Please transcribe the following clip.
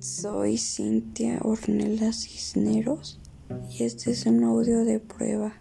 Soy Cintia Ornelas Cisneros y este es un audio de prueba.